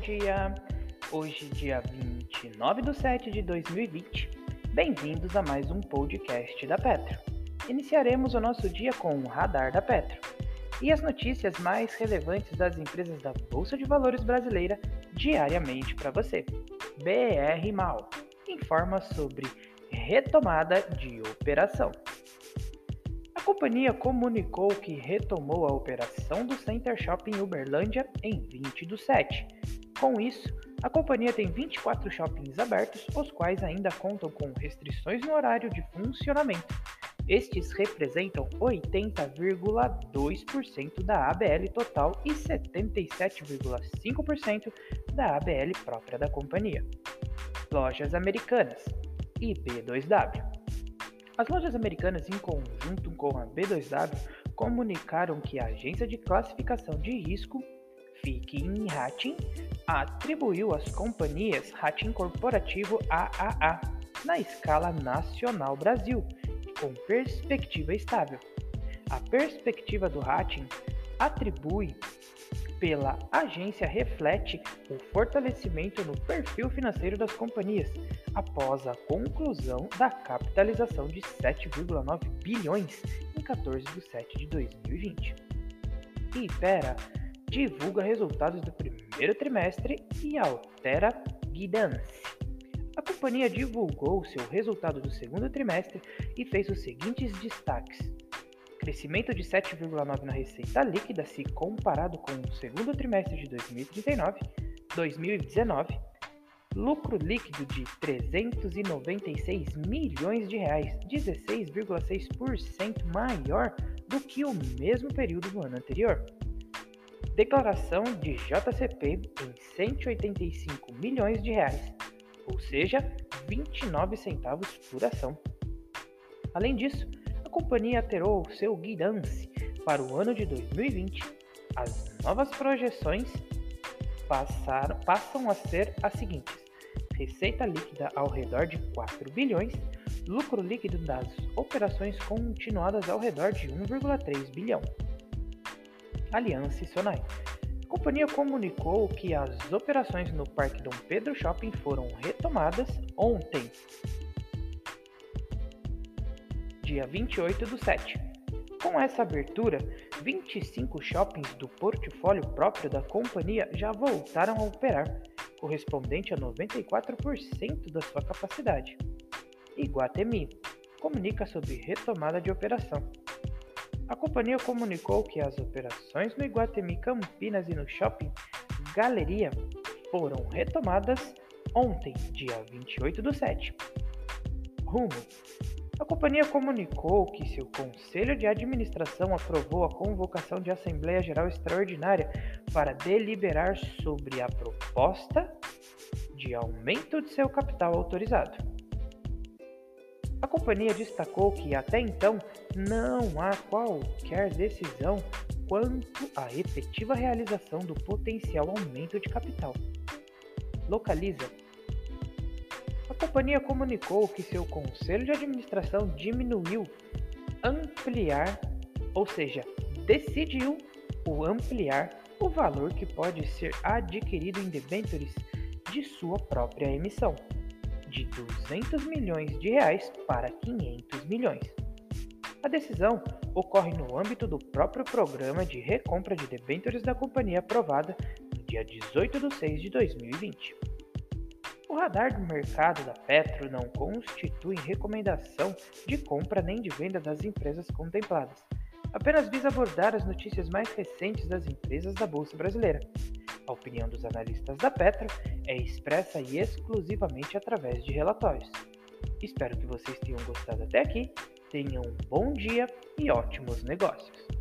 dia! Hoje, dia 29 de 7 de 2020. Bem-vindos a mais um podcast da Petro. Iniciaremos o nosso dia com o Radar da Petro e as notícias mais relevantes das empresas da Bolsa de Valores brasileira diariamente para você. BR Mal informa sobre retomada de operação. A companhia comunicou que retomou a operação do Center Shopping Uberlândia em 20 do 7. Com isso, a companhia tem 24 shoppings abertos, os quais ainda contam com restrições no horário de funcionamento. Estes representam 80,2% da ABL total e 77,5% da ABL própria da companhia. Lojas Americanas e B2W. As lojas americanas, em conjunto com a B2W, comunicaram que a agência de classificação de risco, Fikin Rating, atribuiu às companhias Rating Corporativo AAA na escala nacional Brasil, com perspectiva estável. A perspectiva do Rating atribui pela agência reflete o fortalecimento no perfil financeiro das companhias após a conclusão da capitalização de 7,9 bilhões em 14 de 7 de 2020. E Ipera divulga resultados do primeiro trimestre e altera guidance. A companhia divulgou seu resultado do segundo trimestre e fez os seguintes destaques: crescimento de 7,9% na receita líquida se comparado com o segundo trimestre de 2039, 2019, lucro líquido de 396 milhões de reais, 16,6% maior do que o mesmo período do ano anterior. Declaração de JCP em 185 milhões de reais, ou seja, 29 centavos por ação. Além disso, a companhia alterou seu guidance para o ano de 2020. As novas projeções passaram, passam a ser as seguintes: receita líquida ao redor de 4 bilhões, lucro líquido das operações continuadas ao redor de 1,3 bilhão. Aliança e Sonai. A companhia comunicou que as operações no Parque Dom Pedro Shopping foram retomadas ontem, dia 28 do 7. Com essa abertura, 25 shoppings do portfólio próprio da companhia já voltaram a operar, correspondente a 94% da sua capacidade. Iguatemi comunica sobre retomada de operação. A companhia comunicou que as operações no Iguatemi Campinas e no Shopping Galeria foram retomadas ontem, dia 28 do 7. Rumo a companhia comunicou que seu conselho de administração aprovou a convocação de Assembleia Geral Extraordinária para deliberar sobre a proposta de aumento de seu capital autorizado. Companhia destacou que até então não há qualquer decisão quanto à efetiva realização do potencial aumento de capital. Localiza a companhia comunicou que seu conselho de administração diminuiu ampliar, ou seja, decidiu o ampliar o valor que pode ser adquirido em debêntures de sua própria emissão, de 200 milhões de reais para 500 milhões. A decisão ocorre no âmbito do próprio programa de recompra de debêntures da companhia aprovada no dia 18 de 6 de 2020. O radar do mercado da Petro não constitui recomendação de compra nem de venda das empresas contempladas. Apenas visa abordar as notícias mais recentes das empresas da Bolsa Brasileira. A opinião dos analistas da Petro é expressa e exclusivamente através de relatórios. Espero que vocês tenham gostado até aqui, tenham um bom dia e ótimos negócios!